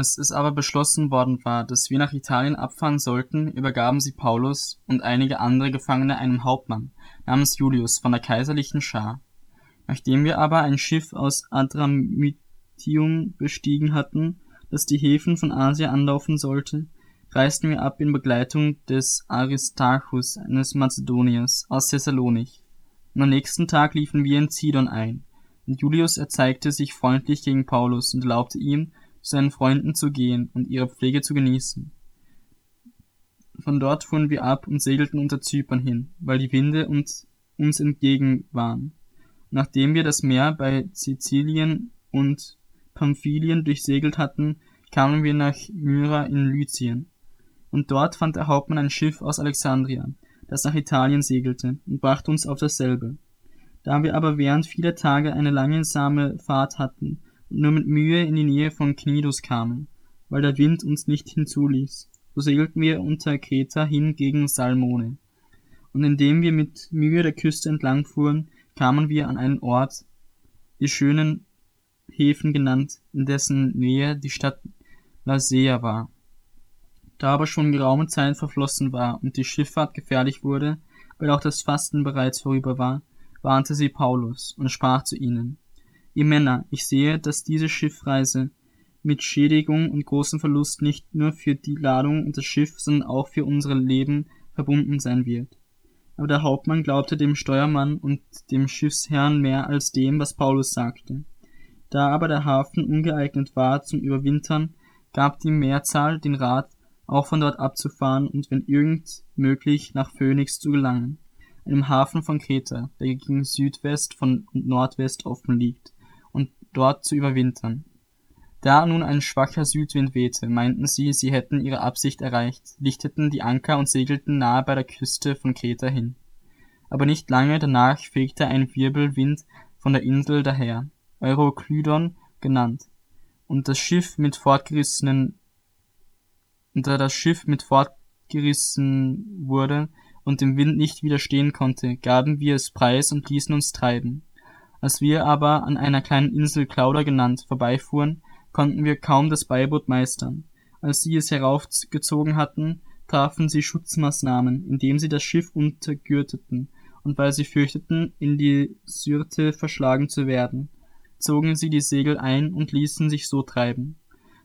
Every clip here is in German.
Als es aber beschlossen worden war, dass wir nach Italien abfahren sollten, übergaben sie Paulus und einige andere Gefangene einem Hauptmann namens Julius von der kaiserlichen Schar. Nachdem wir aber ein Schiff aus Adramyttium bestiegen hatten, das die Häfen von Asia anlaufen sollte, reisten wir ab in Begleitung des Aristarchus, eines Mazedoniers aus Thessalonich. Und am nächsten Tag liefen wir in Zidon ein, und Julius erzeigte sich freundlich gegen Paulus und erlaubte ihm, zu seinen Freunden zu gehen und ihre Pflege zu genießen. Von dort fuhren wir ab und segelten unter Zypern hin, weil die Winde uns, uns entgegen waren. Nachdem wir das Meer bei Sizilien und Pamphylien durchsegelt hatten, kamen wir nach Myra in Lycien. Und dort fand der Hauptmann ein Schiff aus Alexandria, das nach Italien segelte, und brachte uns auf dasselbe. Da wir aber während vieler Tage eine langsame Fahrt hatten nur mit Mühe in die Nähe von Knidus kamen, weil der Wind uns nicht hinzuließ, so segelten wir unter Kreta hin gegen Salmone. Und indem wir mit Mühe der Küste entlang fuhren, kamen wir an einen Ort, die schönen Häfen genannt, in dessen Nähe die Stadt Lasea war. Da aber schon geraume Zeit verflossen war und die Schifffahrt gefährlich wurde, weil auch das Fasten bereits vorüber war, warnte sie Paulus und sprach zu ihnen, Ihr Männer, ich sehe, dass diese Schiffreise mit Schädigung und großem Verlust nicht nur für die Ladung und das Schiff, sondern auch für unsere Leben verbunden sein wird. Aber der Hauptmann glaubte dem Steuermann und dem Schiffsherrn mehr als dem, was Paulus sagte. Da aber der Hafen ungeeignet war zum Überwintern, gab die Mehrzahl den Rat, auch von dort abzufahren und wenn irgend möglich nach Phoenix zu gelangen, einem Hafen von Kreta, der gegen Südwest von Nordwest offen liegt, und dort zu überwintern. Da nun ein schwacher Südwind wehte, meinten sie, sie hätten ihre Absicht erreicht, lichteten die Anker und segelten nahe bei der Küste von Kreta hin. Aber nicht lange danach fegte ein Wirbelwind von der Insel daher, Euroklydon genannt, und das Schiff mit fortgerissenen, und da das Schiff mit fortgerissen wurde und dem Wind nicht widerstehen konnte, gaben wir es preis und ließen uns treiben. Als wir aber an einer kleinen Insel Clauda genannt vorbeifuhren, konnten wir kaum das Beiboot meistern. Als sie es heraufgezogen hatten, trafen sie Schutzmaßnahmen, indem sie das Schiff untergürteten, und weil sie fürchteten, in die Syrte verschlagen zu werden, zogen sie die Segel ein und ließen sich so treiben.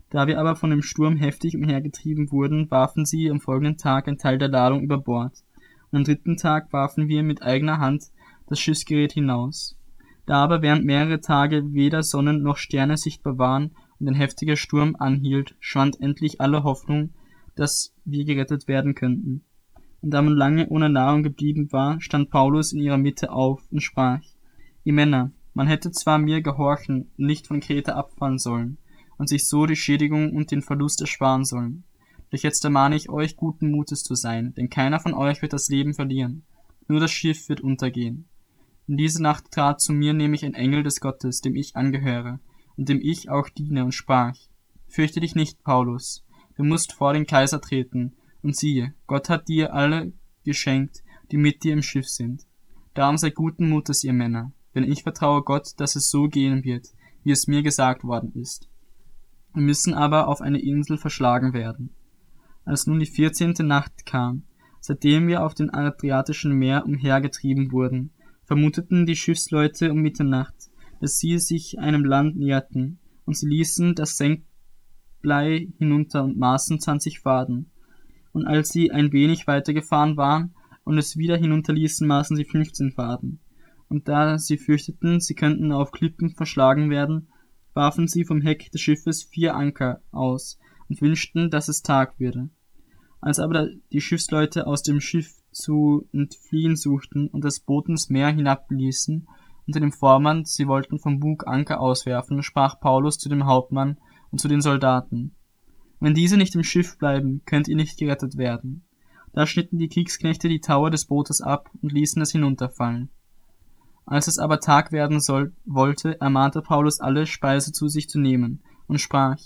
Da wir aber von dem Sturm heftig umhergetrieben wurden, warfen sie am folgenden Tag ein Teil der Ladung über Bord, und am dritten Tag warfen wir mit eigener Hand das Schiffsgerät hinaus. Da aber während mehrere Tage weder Sonnen noch Sterne sichtbar waren und ein heftiger Sturm anhielt, schwand endlich alle Hoffnung, dass wir gerettet werden könnten. Und da man lange ohne Nahrung geblieben war, stand Paulus in ihrer Mitte auf und sprach, Ihr Männer, man hätte zwar mir gehorchen und nicht von Kreta abfallen sollen und sich so die Schädigung und den Verlust ersparen sollen. Doch jetzt ermahne ich euch, guten Mutes zu sein, denn keiner von euch wird das Leben verlieren, nur das Schiff wird untergehen. In diese Nacht trat zu mir nämlich ein Engel des Gottes, dem ich angehöre, und dem ich auch diene, und sprach, Fürchte dich nicht, Paulus, du musst vor den Kaiser treten, und siehe, Gott hat dir alle geschenkt, die mit dir im Schiff sind. Darum sei guten Mutes, ihr Männer, denn ich vertraue Gott, dass es so gehen wird, wie es mir gesagt worden ist. Wir müssen aber auf eine Insel verschlagen werden. Als nun die vierzehnte Nacht kam, seitdem wir auf dem Adriatischen Meer umhergetrieben wurden, vermuteten die Schiffsleute um Mitternacht, dass sie sich einem Land näherten, und sie ließen das Senkblei hinunter und maßen zwanzig Faden. Und als sie ein wenig weiter gefahren waren und es wieder hinunterließen, maßen sie fünfzehn Faden. Und da sie fürchteten, sie könnten auf Klippen verschlagen werden, warfen sie vom Heck des Schiffes vier Anker aus und wünschten, dass es Tag würde. Als aber die Schiffsleute aus dem Schiff zu entfliehen suchten und das Boot ins Meer hinabließen, unter dem Vorwand, sie wollten vom Bug Anker auswerfen, sprach Paulus zu dem Hauptmann und zu den Soldaten. Wenn diese nicht im Schiff bleiben, könnt ihr nicht gerettet werden. Da schnitten die Kriegsknechte die Tauer des Bootes ab und ließen es hinunterfallen. Als es aber Tag werden soll, wollte, ermahnte Paulus alle, Speise zu sich zu nehmen, und sprach,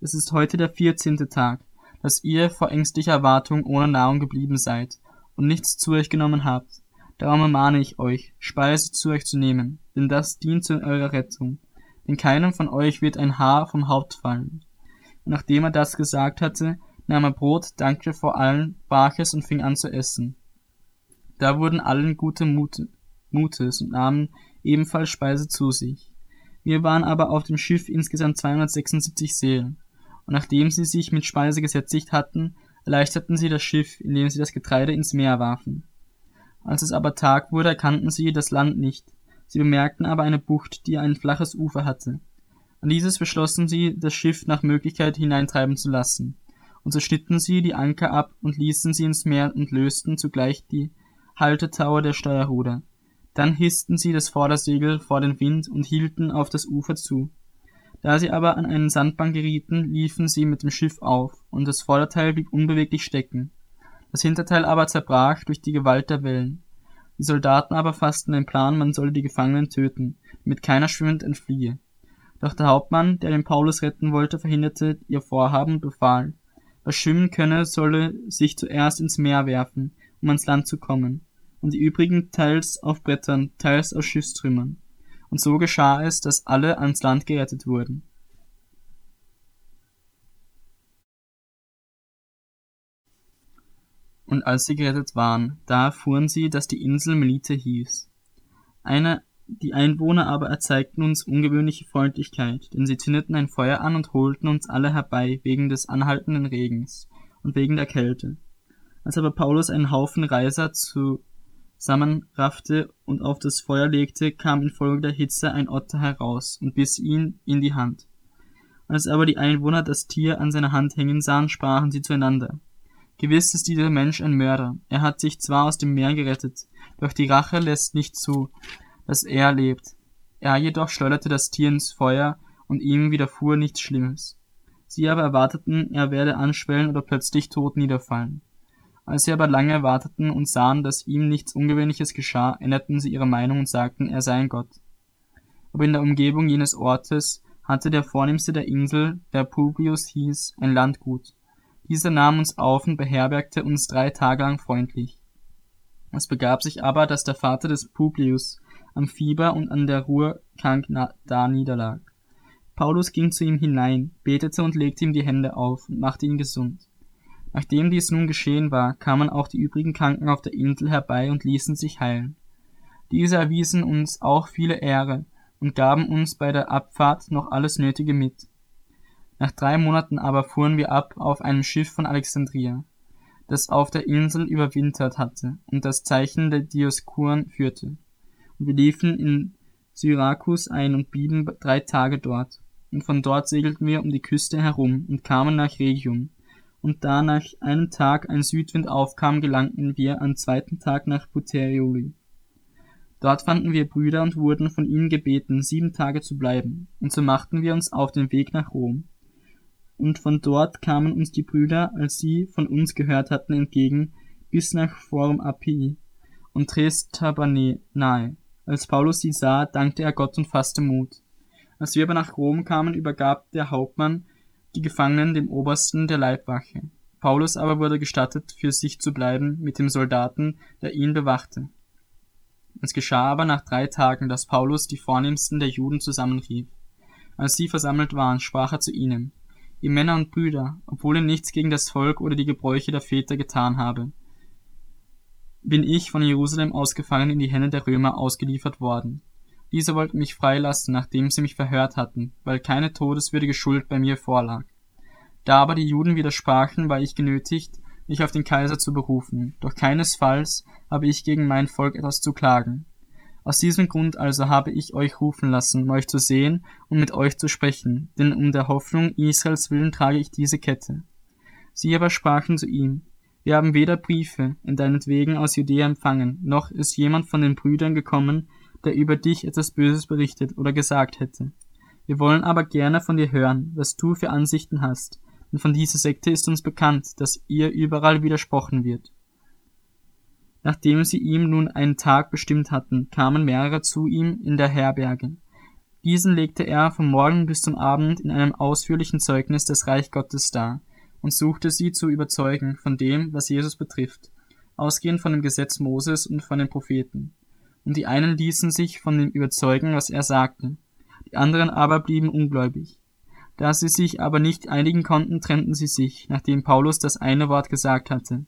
es ist heute der vierzehnte Tag, dass ihr vor ängstlicher Erwartung ohne Nahrung geblieben seid und nichts zu euch genommen habt. Darum ermahne ich euch, Speise zu euch zu nehmen, denn das dient zu eurer Rettung. Denn keinem von euch wird ein Haar vom Haupt fallen. und nachdem er das gesagt hatte, nahm er Brot, dankte vor allen, brach es und fing an zu essen. Da wurden allen gute Mute, Mutes und nahmen ebenfalls Speise zu sich. Wir waren aber auf dem Schiff insgesamt 276 Seelen, und nachdem sie sich mit Speise gesättigt hatten, erleichterten sie das Schiff, indem sie das Getreide ins Meer warfen. Als es aber Tag wurde, erkannten sie das Land nicht. Sie bemerkten aber eine Bucht, die ein flaches Ufer hatte. An dieses beschlossen sie, das Schiff nach Möglichkeit hineintreiben zu lassen. Und so schnitten sie die Anker ab und ließen sie ins Meer und lösten zugleich die Haltetaue der Steuerruder. Dann hissten sie das Vordersegel vor den Wind und hielten auf das Ufer zu. Da sie aber an einen Sandbank gerieten, liefen sie mit dem Schiff auf, und das Vorderteil blieb unbeweglich stecken. Das Hinterteil aber zerbrach durch die Gewalt der Wellen. Die Soldaten aber fassten den Plan, man solle die Gefangenen töten, damit keiner schwimmend entfliehe. Doch der Hauptmann, der den Paulus retten wollte, verhinderte ihr Vorhaben und befahl, wer schwimmen könne, solle sich zuerst ins Meer werfen, um ans Land zu kommen, und die übrigen teils auf Brettern, teils aus Schiffstrümmern und so geschah es, dass alle ans Land gerettet wurden. Und als sie gerettet waren, da erfuhren sie, dass die Insel Melite hieß. Eine, die Einwohner aber erzeigten uns ungewöhnliche Freundlichkeit, denn sie zündeten ein Feuer an und holten uns alle herbei wegen des anhaltenden Regens und wegen der Kälte. Als aber Paulus einen Haufen Reiser zu zusammenraffte und auf das Feuer legte, kam infolge der Hitze ein Otter heraus und biss ihn in die Hand. Als aber die Einwohner das Tier an seiner Hand hängen sahen, sprachen sie zueinander. Gewiss ist dieser Mensch ein Mörder. Er hat sich zwar aus dem Meer gerettet, doch die Rache lässt nicht zu, dass er lebt. Er jedoch schleuderte das Tier ins Feuer und ihm widerfuhr nichts Schlimmes. Sie aber erwarteten, er werde anschwellen oder plötzlich tot niederfallen. Als sie aber lange warteten und sahen, dass ihm nichts Ungewöhnliches geschah, änderten sie ihre Meinung und sagten, er sei ein Gott. Aber in der Umgebung jenes Ortes hatte der vornehmste der Insel, der Publius hieß, ein Landgut. Dieser nahm uns auf und beherbergte uns drei Tage lang freundlich. Es begab sich aber, dass der Vater des Publius am Fieber und an der Ruhr krank da niederlag. Paulus ging zu ihm hinein, betete und legte ihm die Hände auf und machte ihn gesund. Nachdem dies nun geschehen war, kamen auch die übrigen Kranken auf der Insel herbei und ließen sich heilen. Diese erwiesen uns auch viele Ehre und gaben uns bei der Abfahrt noch alles Nötige mit. Nach drei Monaten aber fuhren wir ab auf einem Schiff von Alexandria, das auf der Insel überwintert hatte und das Zeichen der Dioskuren führte. Und wir liefen in Syrakus ein und blieben drei Tage dort. Und von dort segelten wir um die Küste herum und kamen nach Regium, und da nach einem Tag ein Südwind aufkam, gelangten wir am zweiten Tag nach Puteoli. Dort fanden wir Brüder und wurden von ihnen gebeten, sieben Tage zu bleiben, und so machten wir uns auf den Weg nach Rom. Und von dort kamen uns die Brüder, als sie von uns gehört hatten, entgegen, bis nach Forum Appii und Tres Tabane nahe. Als Paulus sie sah, dankte er Gott und fasste Mut. Als wir aber nach Rom kamen, übergab der Hauptmann die Gefangenen dem Obersten der Leibwache. Paulus aber wurde gestattet, für sich zu bleiben mit dem Soldaten, der ihn bewachte. Es geschah aber nach drei Tagen, dass Paulus die vornehmsten der Juden zusammenrief. Als sie versammelt waren, sprach er zu ihnen, ihr Männer und Brüder, obwohl ihr nichts gegen das Volk oder die Gebräuche der Väter getan habe, bin ich von Jerusalem ausgefangen in die Hände der Römer ausgeliefert worden. Diese wollten mich freilassen, nachdem sie mich verhört hatten, weil keine todeswürdige Schuld bei mir vorlag. Da aber die Juden widersprachen, war ich genötigt, mich auf den Kaiser zu berufen, doch keinesfalls habe ich gegen mein Volk etwas zu klagen. Aus diesem Grund also habe ich euch rufen lassen, um euch zu sehen und mit euch zu sprechen, denn um der Hoffnung Israels willen trage ich diese Kette. Sie aber sprachen zu ihm, wir haben weder Briefe in deinetwegen aus Judäa empfangen, noch ist jemand von den Brüdern gekommen, der über dich etwas Böses berichtet oder gesagt hätte. Wir wollen aber gerne von dir hören, was du für Ansichten hast, denn von dieser Sekte ist uns bekannt, dass ihr überall widersprochen wird. Nachdem sie ihm nun einen Tag bestimmt hatten, kamen mehrere zu ihm in der Herberge. Diesen legte er vom Morgen bis zum Abend in einem ausführlichen Zeugnis des Reich Gottes dar und suchte sie zu überzeugen von dem, was Jesus betrifft, ausgehend von dem Gesetz Moses und von den Propheten und die einen ließen sich von dem überzeugen, was er sagte, die anderen aber blieben ungläubig. Da sie sich aber nicht einigen konnten, trennten sie sich, nachdem Paulus das eine Wort gesagt hatte.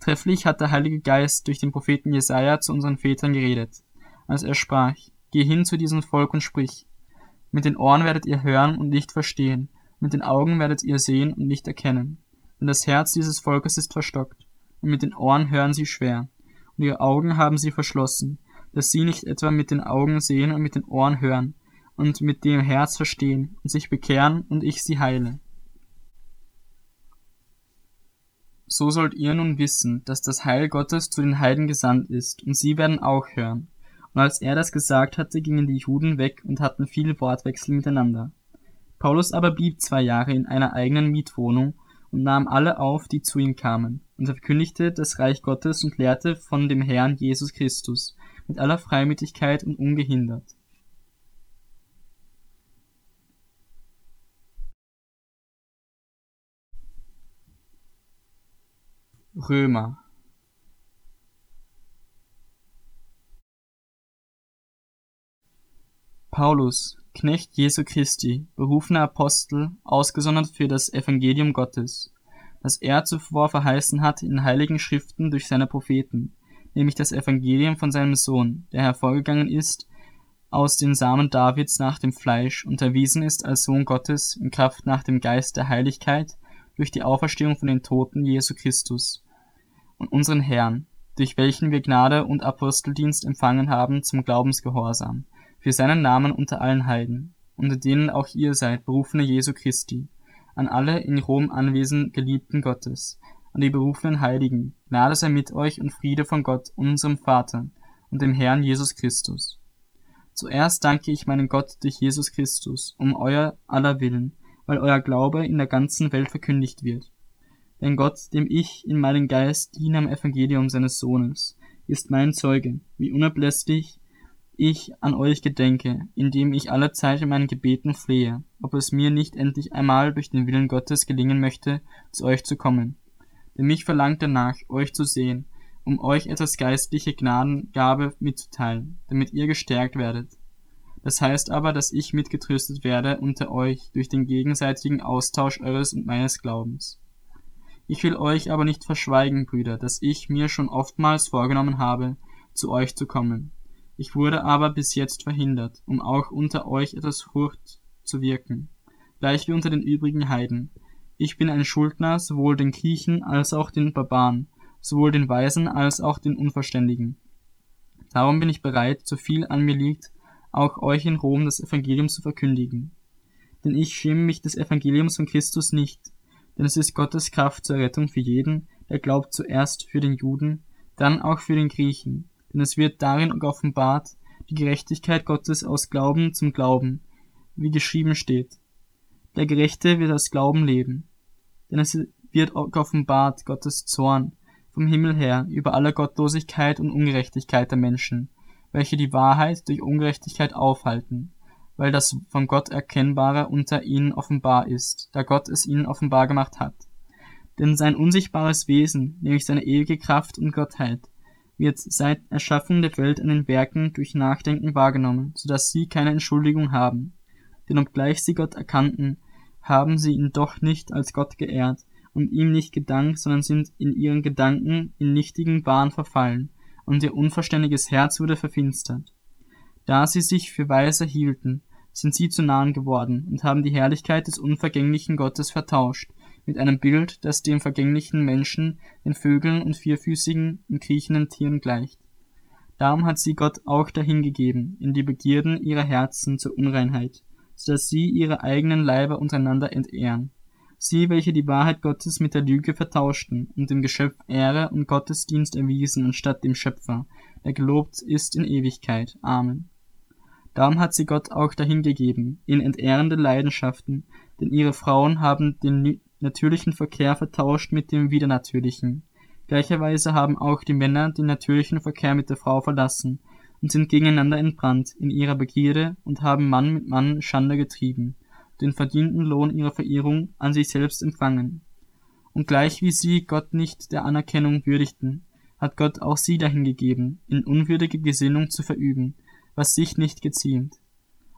Trefflich hat der Heilige Geist durch den Propheten Jesaja zu unseren Vätern geredet, als er sprach, Geh hin zu diesem Volk und sprich. Mit den Ohren werdet ihr hören und nicht verstehen, mit den Augen werdet ihr sehen und nicht erkennen. Denn das Herz dieses Volkes ist verstockt, und mit den Ohren hören sie schwer, und ihre Augen haben sie verschlossen, dass sie nicht etwa mit den Augen sehen und mit den Ohren hören, und mit dem Herz verstehen und sich bekehren und ich sie heile. So sollt ihr nun wissen, dass das Heil Gottes zu den Heiden gesandt ist, und sie werden auch hören. Und als er das gesagt hatte, gingen die Juden weg und hatten viele Wortwechsel miteinander. Paulus aber blieb zwei Jahre in einer eigenen Mietwohnung und nahm alle auf, die zu ihm kamen, und er verkündigte das Reich Gottes und lehrte von dem Herrn Jesus Christus mit aller Freimütigkeit und ungehindert. Römer Paulus, Knecht Jesu Christi, berufener Apostel, ausgesondert für das Evangelium Gottes, das er zuvor verheißen hat in heiligen Schriften durch seine Propheten, nämlich das Evangelium von seinem Sohn, der hervorgegangen ist aus den Samen Davids nach dem Fleisch und erwiesen ist als Sohn Gottes in Kraft nach dem Geist der Heiligkeit durch die Auferstehung von den Toten Jesu Christus, und unseren Herrn, durch welchen wir Gnade und Aposteldienst empfangen haben zum Glaubensgehorsam, für seinen Namen unter allen Heiden, unter denen auch ihr seid, berufene Jesu Christi, an alle in Rom anwesend Geliebten Gottes, an die berufenen Heiligen, Gnade sei mit euch und Friede von Gott, unserem Vater und dem Herrn Jesus Christus. Zuerst danke ich meinen Gott durch Jesus Christus, um euer aller Willen, weil euer Glaube in der ganzen Welt verkündigt wird denn Gott, dem ich in meinem Geist diene am Evangelium seines Sohnes, ist mein Zeuge, wie unablässig ich an euch gedenke, indem ich alle Zeit in meinen Gebeten flehe, ob es mir nicht endlich einmal durch den Willen Gottes gelingen möchte, zu euch zu kommen. Denn mich verlangt danach, euch zu sehen, um euch etwas geistliche Gnadengabe mitzuteilen, damit ihr gestärkt werdet. Das heißt aber, dass ich mitgetröstet werde unter euch durch den gegenseitigen Austausch eures und meines Glaubens. Ich will euch aber nicht verschweigen, Brüder, dass ich mir schon oftmals vorgenommen habe, zu euch zu kommen. Ich wurde aber bis jetzt verhindert, um auch unter euch etwas Furcht zu wirken, gleich wie unter den übrigen Heiden. Ich bin ein Schuldner sowohl den Griechen als auch den Barbaren, sowohl den Weisen als auch den Unverständigen. Darum bin ich bereit, so viel an mir liegt, auch euch in Rom das Evangelium zu verkündigen. Denn ich schäme mich des Evangeliums von Christus nicht, denn es ist Gottes Kraft zur Rettung für jeden, der glaubt zuerst für den Juden, dann auch für den Griechen, denn es wird darin offenbart, die Gerechtigkeit Gottes aus Glauben zum Glauben, wie geschrieben steht. Der Gerechte wird aus Glauben leben. Denn es wird offenbart Gottes Zorn vom Himmel her über alle Gottlosigkeit und Ungerechtigkeit der Menschen, welche die Wahrheit durch Ungerechtigkeit aufhalten weil das von Gott Erkennbare unter ihnen offenbar ist, da Gott es ihnen offenbar gemacht hat. Denn sein unsichtbares Wesen, nämlich seine ewige Kraft und Gottheit, wird seit Erschaffung der Welt an den Werken durch Nachdenken wahrgenommen, so dass sie keine Entschuldigung haben. Denn obgleich sie Gott erkannten, haben sie ihn doch nicht als Gott geehrt und ihm nicht gedankt, sondern sind in ihren Gedanken in nichtigen Bahn verfallen, und ihr unverständiges Herz wurde verfinstert. Da sie sich für weise hielten, sind sie zu Nahen geworden und haben die Herrlichkeit des unvergänglichen Gottes vertauscht mit einem Bild, das dem vergänglichen Menschen, den Vögeln und vierfüßigen und kriechenden Tieren gleicht. Darum hat sie Gott auch dahingegeben, in die Begierden ihrer Herzen zur Unreinheit, dass sie ihre eigenen Leiber untereinander entehren. Sie, welche die Wahrheit Gottes mit der Lüge vertauschten und dem Geschöpf Ehre und Gottesdienst erwiesen anstatt dem Schöpfer, der gelobt ist in Ewigkeit. Amen. Darum hat sie Gott auch dahingegeben, in entehrende Leidenschaften, denn ihre Frauen haben den natürlichen Verkehr vertauscht mit dem widernatürlichen. Gleicherweise haben auch die Männer den natürlichen Verkehr mit der Frau verlassen und sind gegeneinander entbrannt in ihrer Begierde und haben Mann mit Mann Schande getrieben, den verdienten Lohn ihrer Verehrung an sich selbst empfangen. Und gleich wie sie Gott nicht der Anerkennung würdigten, hat Gott auch sie dahingegeben, in unwürdige Gesinnung zu verüben, was sich nicht geziemt.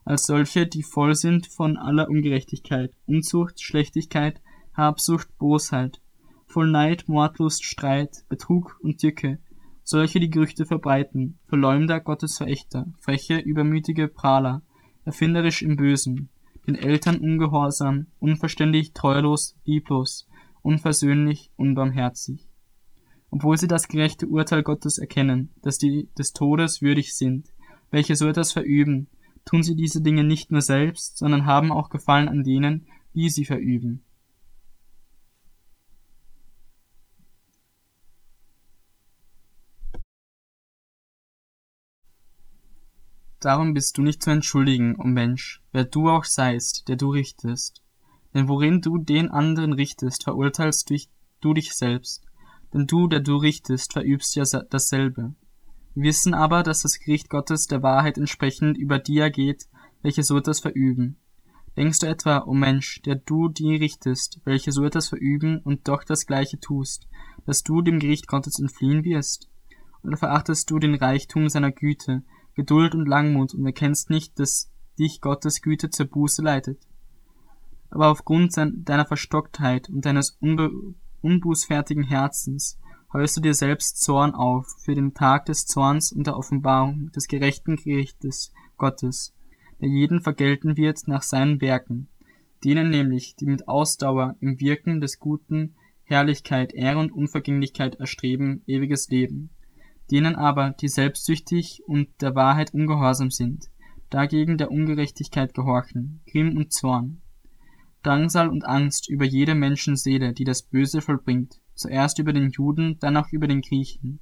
als solche, die voll sind von aller Ungerechtigkeit, Unzucht, Schlechtigkeit, Habsucht, Bosheit, voll Neid, Mordlust, Streit, Betrug und Tücke, solche die Gerüchte verbreiten, Verleumder, Gottesverächter, freche, übermütige Prahler, erfinderisch im Bösen, den Eltern ungehorsam, unverständig, treulos, lieblos, unversöhnlich, unbarmherzig. Obwohl sie das gerechte Urteil Gottes erkennen, dass die des Todes würdig sind, welche so etwas verüben, tun sie diese Dinge nicht nur selbst, sondern haben auch Gefallen an denen, die sie verüben. Darum bist du nicht zu entschuldigen, o oh Mensch, wer du auch seist, der du richtest. Denn worin du den anderen richtest, verurteilst du dich selbst. Denn du, der du richtest, verübst ja dasselbe. Wir wissen aber, dass das Gericht Gottes der Wahrheit entsprechend über die ergeht, welche so etwas verüben. Denkst du etwa, o oh Mensch, der du die richtest, welche so etwas verüben und doch das Gleiche tust, dass du dem Gericht Gottes entfliehen wirst? Oder verachtest du den Reichtum seiner Güte, Geduld und Langmut. Und erkennst nicht, dass dich Gottes Güte zur Buße leitet. Aber aufgrund deiner Verstocktheit und deines unbußfertigen Herzens heust du dir selbst Zorn auf für den Tag des Zorns und der Offenbarung des gerechten Gerichtes Gottes, der jeden vergelten wird nach seinen Werken, denen nämlich, die mit Ausdauer im Wirken des Guten Herrlichkeit, Ehre und Unvergänglichkeit erstreben, ewiges Leben denen aber, die selbstsüchtig und der Wahrheit ungehorsam sind, dagegen der Ungerechtigkeit gehorchen, Grimm und Zorn, Drangsal und Angst über jede Menschenseele, die das Böse vollbringt, zuerst über den Juden, dann auch über den Griechen,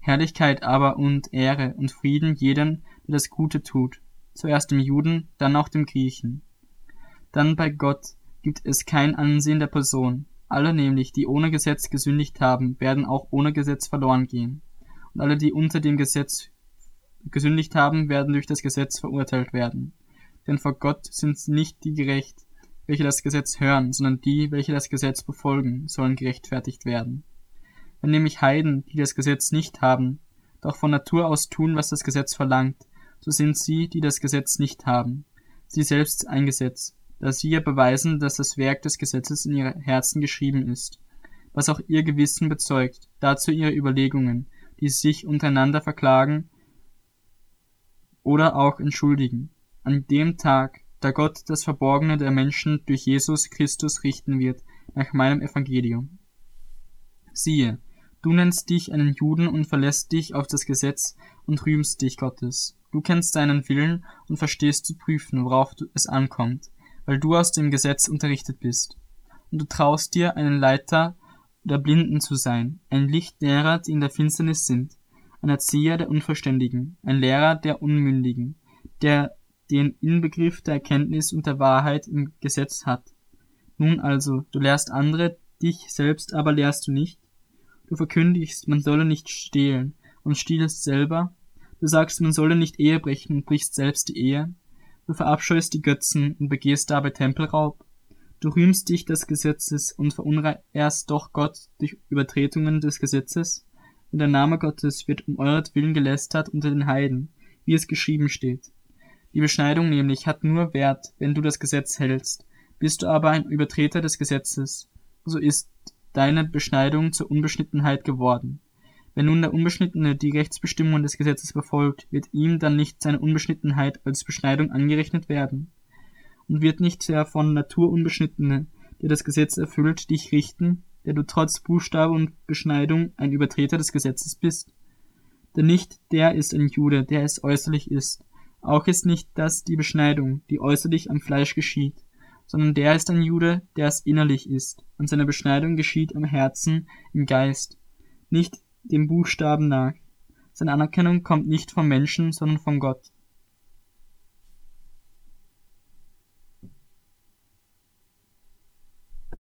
Herrlichkeit aber und Ehre und Frieden jedem, der das Gute tut, zuerst dem Juden, dann auch dem Griechen. Dann bei Gott gibt es kein Ansehen der Person, alle nämlich, die ohne Gesetz gesündigt haben, werden auch ohne Gesetz verloren gehen und alle, die unter dem Gesetz gesündigt haben, werden durch das Gesetz verurteilt werden. Denn vor Gott sind nicht die gerecht, welche das Gesetz hören, sondern die, welche das Gesetz befolgen, sollen gerechtfertigt werden. Wenn nämlich Heiden, die das Gesetz nicht haben, doch von Natur aus tun, was das Gesetz verlangt, so sind sie, die das Gesetz nicht haben, sie selbst ein Gesetz, da sie ja beweisen, dass das Werk des Gesetzes in ihre Herzen geschrieben ist, was auch ihr Gewissen bezeugt, dazu ihre Überlegungen, die sich untereinander verklagen oder auch entschuldigen. An dem Tag, da Gott das Verborgene der Menschen durch Jesus Christus richten wird, nach meinem Evangelium. Siehe, du nennst dich einen Juden und verlässt dich auf das Gesetz und rühmst dich Gottes. Du kennst deinen Willen und verstehst zu prüfen, worauf es ankommt, weil du aus dem Gesetz unterrichtet bist. Und du traust dir einen Leiter der Blinden zu sein, ein Licht derer, die in der Finsternis sind, ein Erzieher der Unverständigen, ein Lehrer der Unmündigen, der den Inbegriff der Erkenntnis und der Wahrheit im Gesetz hat. Nun also, du lehrst andere, dich selbst aber lehrst du nicht. Du verkündigst, man solle nicht stehlen und stiehlst selber. Du sagst, man solle nicht Ehe brechen und brichst selbst die Ehe. Du verabscheust die Götzen und begehst dabei Tempelraub. Du rühmst dich des Gesetzes und verunrehrst doch Gott durch Übertretungen des Gesetzes? Und der Name Gottes wird um euretwillen gelästert unter den Heiden, wie es geschrieben steht. Die Beschneidung nämlich hat nur Wert, wenn du das Gesetz hältst. Bist du aber ein Übertreter des Gesetzes, so ist deine Beschneidung zur Unbeschnittenheit geworden. Wenn nun der Unbeschnittene die Rechtsbestimmungen des Gesetzes befolgt, wird ihm dann nicht seine Unbeschnittenheit als Beschneidung angerechnet werden und wird nicht der von Natur unbeschnittene, der das Gesetz erfüllt, dich richten, der du trotz Buchstabe und Beschneidung ein Übertreter des Gesetzes bist? Denn nicht der ist ein Jude, der es äußerlich ist, auch ist nicht das die Beschneidung, die äußerlich am Fleisch geschieht, sondern der ist ein Jude, der es innerlich ist, und seine Beschneidung geschieht am Herzen, im Geist, nicht dem Buchstaben nach. Seine Anerkennung kommt nicht vom Menschen, sondern von Gott.